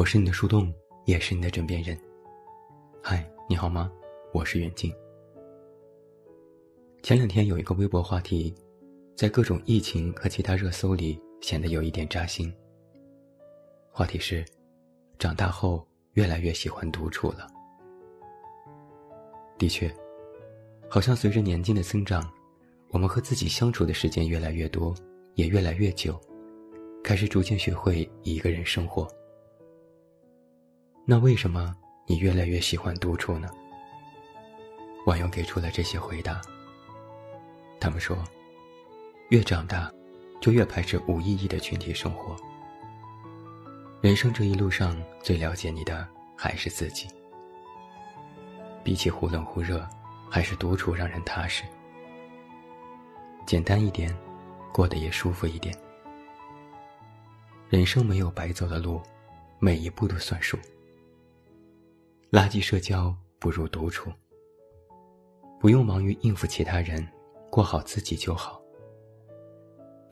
我是你的树洞，也是你的枕边人。嗨，你好吗？我是远近。前两天有一个微博话题，在各种疫情和其他热搜里显得有一点扎心。话题是：长大后越来越喜欢独处了。的确，好像随着年纪的增长，我们和自己相处的时间越来越多，也越来越久，开始逐渐学会一个人生活。那为什么你越来越喜欢独处呢？网友给出了这些回答。他们说，越长大，就越排斥无意义的群体生活。人生这一路上，最了解你的还是自己。比起忽冷忽热，还是独处让人踏实。简单一点，过得也舒服一点。人生没有白走的路，每一步都算数。垃圾社交不如独处，不用忙于应付其他人，过好自己就好。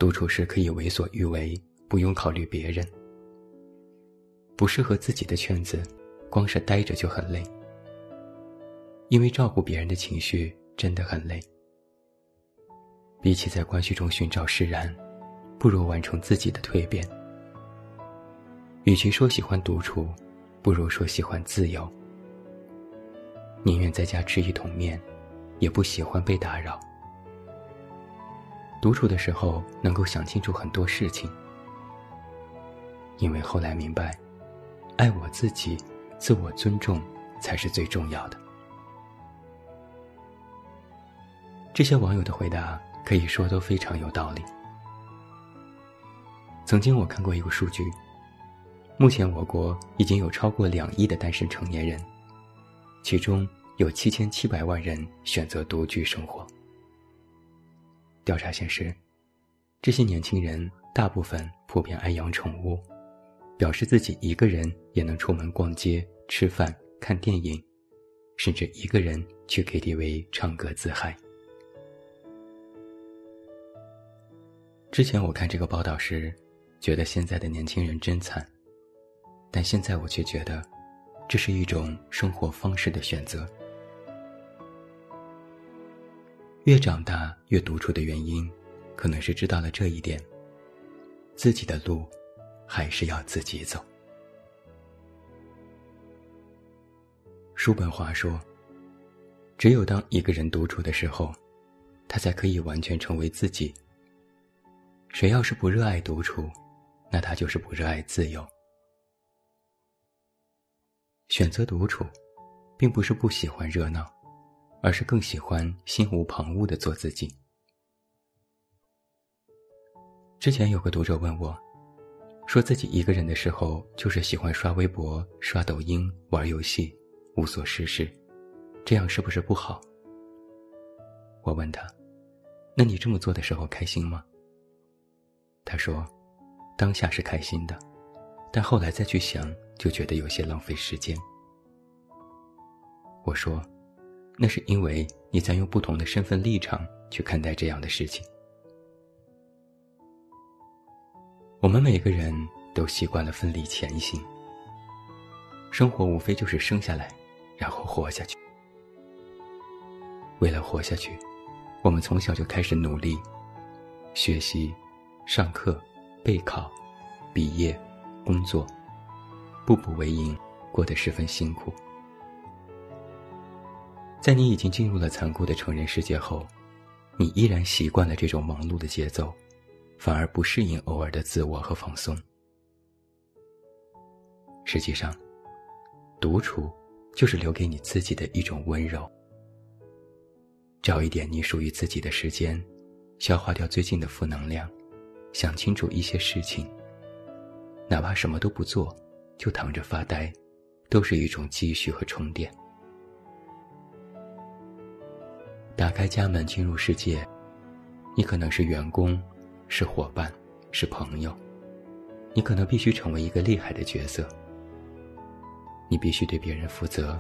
独处时可以为所欲为，不用考虑别人。不适合自己的圈子，光是待着就很累，因为照顾别人的情绪真的很累。比起在关系中寻找释然，不如完成自己的蜕变。与其说喜欢独处，不如说喜欢自由。宁愿在家吃一桶面，也不喜欢被打扰。独处的时候能够想清楚很多事情，因为后来明白，爱我自己，自我尊重才是最重要的。这些网友的回答可以说都非常有道理。曾经我看过一个数据，目前我国已经有超过两亿的单身成年人。其中有七千七百万人选择独居生活。调查显示，这些年轻人大部分普遍爱养宠物，表示自己一个人也能出门逛街、吃饭、看电影，甚至一个人去 KTV 唱歌自嗨。之前我看这个报道时，觉得现在的年轻人真惨，但现在我却觉得。这是一种生活方式的选择。越长大越独处的原因，可能是知道了这一点：自己的路还是要自己走。叔本华说：“只有当一个人独处的时候，他才可以完全成为自己。谁要是不热爱独处，那他就是不热爱自由。”选择独处，并不是不喜欢热闹，而是更喜欢心无旁骛的做自己。之前有个读者问我，说自己一个人的时候，就是喜欢刷微博、刷抖音、玩游戏，无所事事，这样是不是不好？我问他，那你这么做的时候开心吗？他说，当下是开心的。但后来再去想，就觉得有些浪费时间。我说，那是因为你在用不同的身份立场去看待这样的事情。我们每个人都习惯了奋力前行，生活无非就是生下来，然后活下去。为了活下去，我们从小就开始努力，学习、上课、备考、毕业。工作，步步为营，过得十分辛苦。在你已经进入了残酷的成人世界后，你依然习惯了这种忙碌的节奏，反而不适应偶尔的自我和放松。实际上，独处就是留给你自己的一种温柔。找一点你属于自己的时间，消化掉最近的负能量，想清楚一些事情。哪怕什么都不做，就躺着发呆，都是一种积蓄和充电。打开家门进入世界，你可能是员工，是伙伴，是朋友，你可能必须成为一个厉害的角色。你必须对别人负责，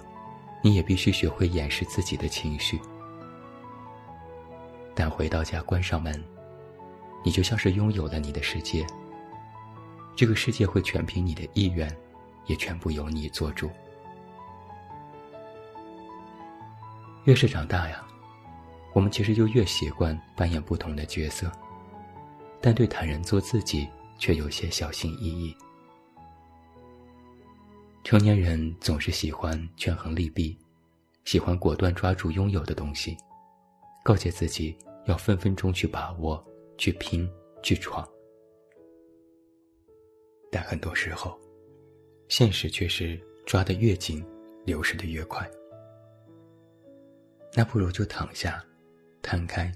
你也必须学会掩饰自己的情绪。但回到家关上门，你就像是拥有了你的世界。这个世界会全凭你的意愿，也全部由你做主。越是长大呀，我们其实就越习惯扮演不同的角色，但对坦然做自己却有些小心翼翼。成年人总是喜欢权衡利弊，喜欢果断抓住拥有的东西，告诫自己要分分钟去把握、去拼、去闯。但很多时候，现实却是抓得越紧，流失的越快。那不如就躺下，摊开，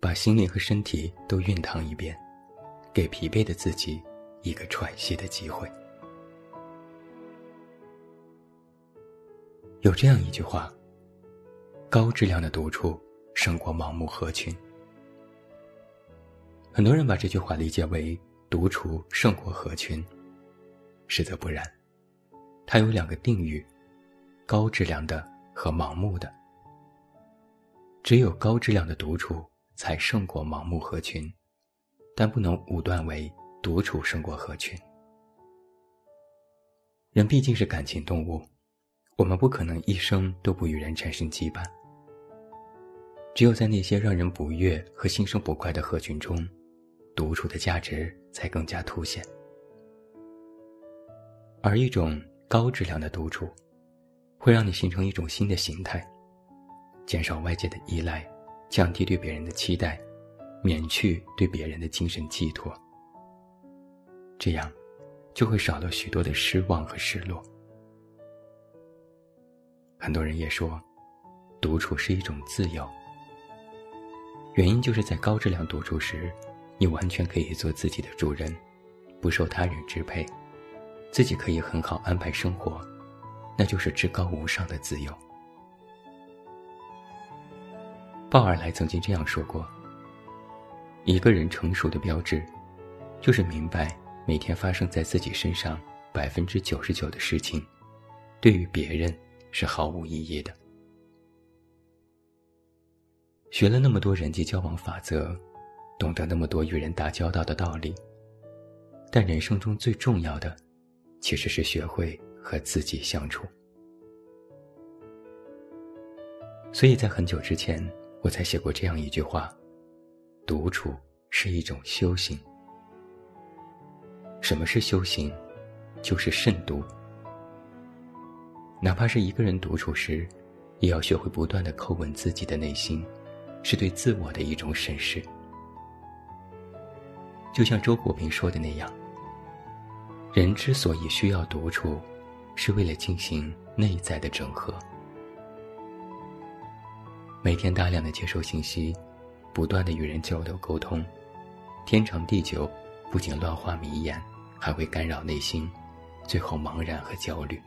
把心灵和身体都熨烫一遍，给疲惫的自己一个喘息的机会。有这样一句话：“高质量的独处胜过盲目合群。”很多人把这句话理解为独处胜过合群，实则不然。它有两个定语：高质量的和盲目的。只有高质量的独处才胜过盲目合群，但不能武断为独处胜过合群。人毕竟是感情动物。我们不可能一生都不与人产生羁绊，只有在那些让人不悦和心生不快的合群中，独处的价值才更加凸显。而一种高质量的独处，会让你形成一种新的形态，减少外界的依赖，降低对别人的期待，免去对别人的精神寄托。这样，就会少了许多的失望和失落。很多人也说，独处是一种自由。原因就是在高质量独处时，你完全可以做自己的主人，不受他人支配，自己可以很好安排生活，那就是至高无上的自由。鲍尔莱曾经这样说过：“一个人成熟的标志，就是明白每天发生在自己身上百分之九十九的事情，对于别人。”是毫无意义的。学了那么多人际交往法则，懂得那么多与人打交道的道理，但人生中最重要的，其实是学会和自己相处。所以在很久之前，我才写过这样一句话：独处是一种修行。什么是修行？就是慎独。哪怕是一个人独处时，也要学会不断的叩问自己的内心，是对自我的一种审视。就像周国平说的那样，人之所以需要独处，是为了进行内在的整合。每天大量的接受信息，不断的与人交流沟通，天长地久，不仅乱花迷眼，还会干扰内心，最后茫然和焦虑。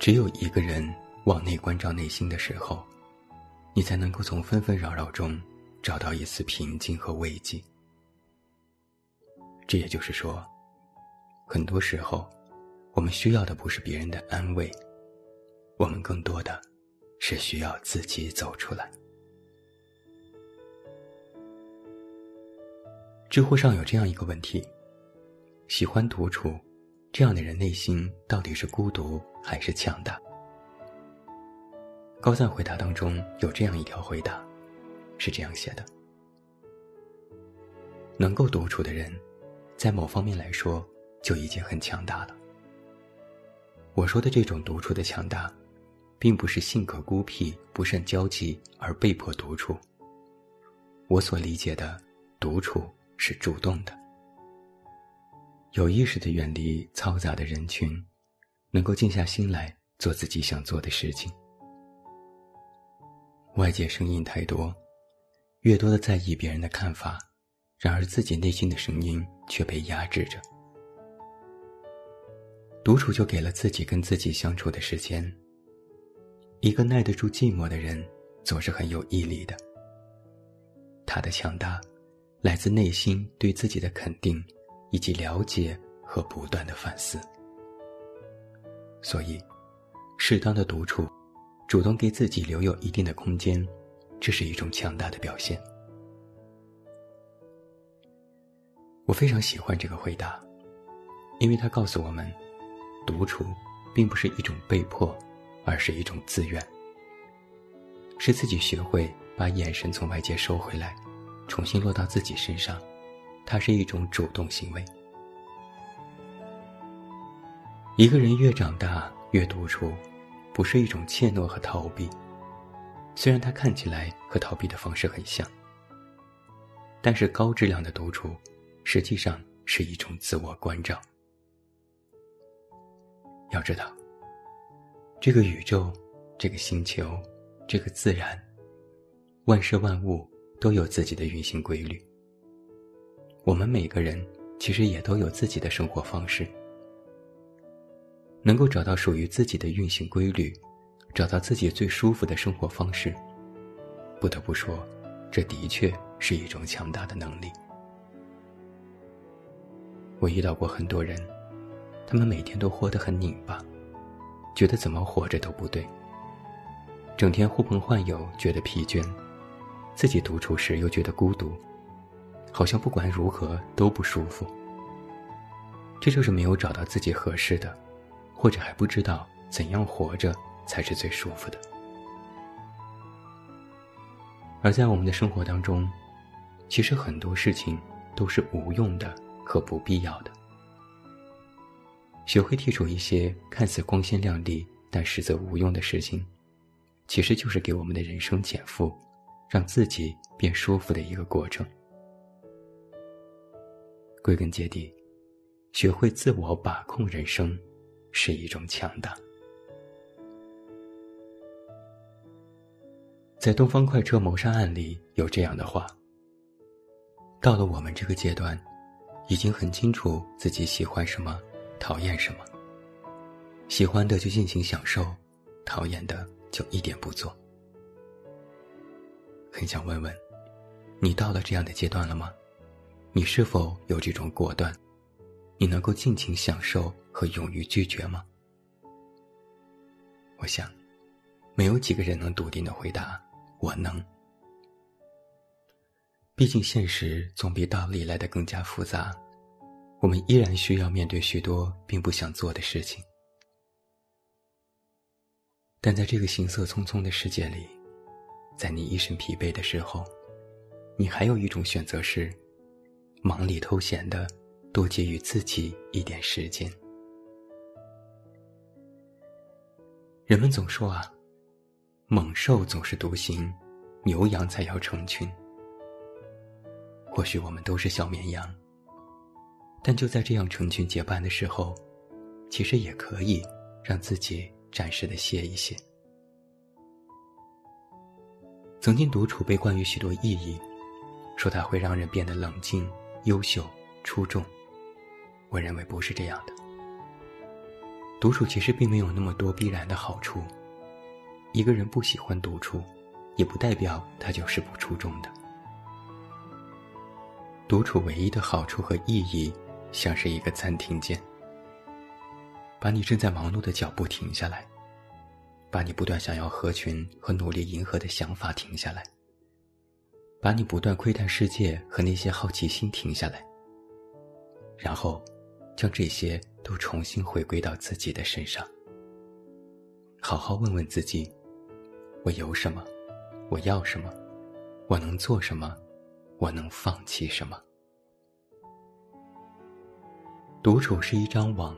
只有一个人往内关照内心的时候，你才能够从纷纷扰扰中找到一丝平静和慰藉。这也就是说，很多时候，我们需要的不是别人的安慰，我们更多的是需要自己走出来。知乎上有这样一个问题：喜欢独处。这样的人内心到底是孤独还是强大？高赞回答当中有这样一条回答，是这样写的：能够独处的人，在某方面来说就已经很强大了。我说的这种独处的强大，并不是性格孤僻、不善交际而被迫独处。我所理解的独处是主动的。有意识的远离嘈杂的人群，能够静下心来做自己想做的事情。外界声音太多，越多的在意别人的看法，然而自己内心的声音却被压制着。独处就给了自己跟自己相处的时间。一个耐得住寂寞的人，总是很有毅力的。他的强大，来自内心对自己的肯定。以及了解和不断的反思，所以，适当的独处，主动给自己留有一定的空间，这是一种强大的表现。我非常喜欢这个回答，因为它告诉我们，独处并不是一种被迫，而是一种自愿，是自己学会把眼神从外界收回来，重新落到自己身上，它是一种主动行为。一个人越长大越独处，不是一种怯懦和逃避，虽然它看起来和逃避的方式很像，但是高质量的独处，实际上是一种自我关照。要知道，这个宇宙、这个星球、这个自然，万事万物都有自己的运行规律。我们每个人其实也都有自己的生活方式。能够找到属于自己的运行规律，找到自己最舒服的生活方式，不得不说，这的确是一种强大的能力。我遇到过很多人。他们每天都活得很拧巴，觉得怎么活着都不对。整天呼朋唤友，觉得疲倦；自己独处时又觉得孤独，好像不管如何都不舒服。这就是没有找到自己合适的，或者还不知道怎样活着才是最舒服的。而在我们的生活当中，其实很多事情都是无用的和不必要的。学会剔除一些看似光鲜亮丽但实则无用的事情，其实就是给我们的人生减负，让自己变舒服的一个过程。归根结底，学会自我把控人生，是一种强大。在东方快车谋杀案里有这样的话：到了我们这个阶段，已经很清楚自己喜欢什么。讨厌什么？喜欢的就尽情享受，讨厌的就一点不做。很想问问，你到了这样的阶段了吗？你是否有这种果断？你能够尽情享受和勇于拒绝吗？我想，没有几个人能笃定的回答“我能”。毕竟，现实总比道理来的更加复杂。我们依然需要面对许多并不想做的事情，但在这个行色匆匆的世界里，在你一身疲惫的时候，你还有一种选择是：忙里偷闲的多给予自己一点时间。人们总说啊，猛兽总是独行，牛羊才要成群。或许我们都是小绵羊。但就在这样成群结伴的时候，其实也可以让自己暂时的歇一歇。曾经独处被冠于许多意义，说它会让人变得冷静、优秀、出众。我认为不是这样的。独处其实并没有那么多必然的好处。一个人不喜欢独处，也不代表他就是不出众的。独处唯一的好处和意义。像是一个暂停键，把你正在忙碌的脚步停下来，把你不断想要合群和努力迎合的想法停下来，把你不断窥探世界和那些好奇心停下来，然后将这些都重新回归到自己的身上，好好问问自己：我有什么？我要什么？我能做什么？我能放弃什么？独处是一张网，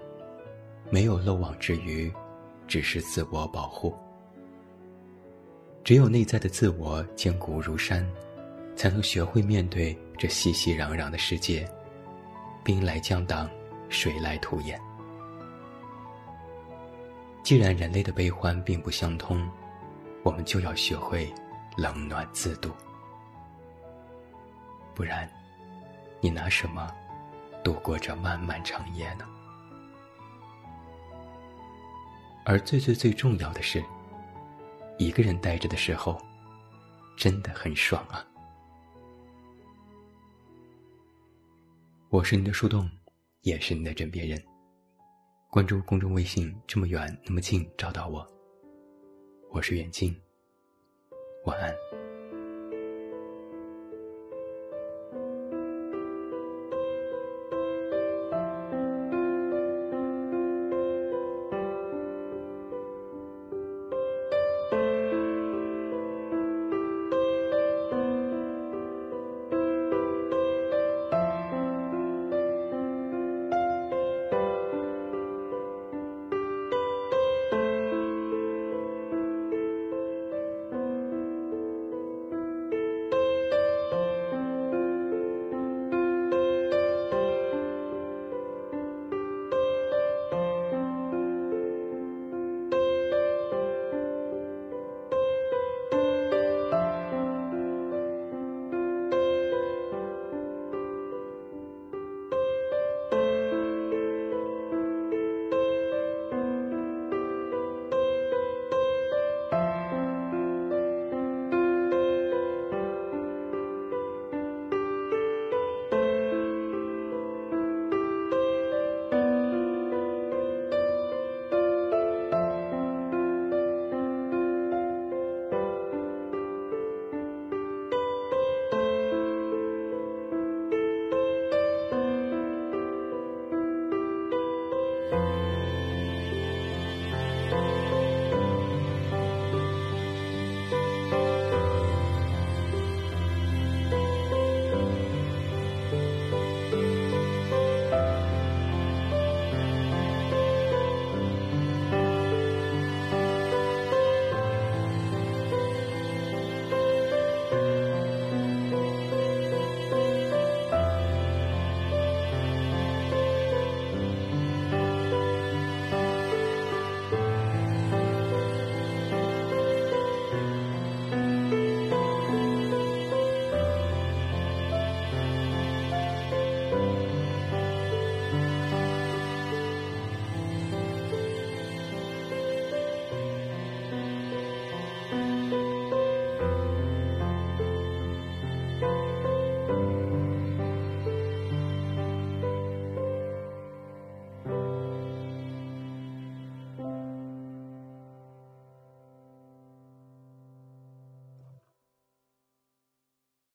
没有漏网之鱼，只是自我保护。只有内在的自我坚固如山，才能学会面对这熙熙攘攘的世界。兵来将挡，水来土掩。既然人类的悲欢并不相通，我们就要学会冷暖自度。不然，你拿什么？度过这漫漫长夜呢？而最最最重要的是，一个人待着的时候，真的很爽啊！我是你的树洞，也是你的枕边人。关注公众微信，这么远那么近，找到我。我是远近，晚安。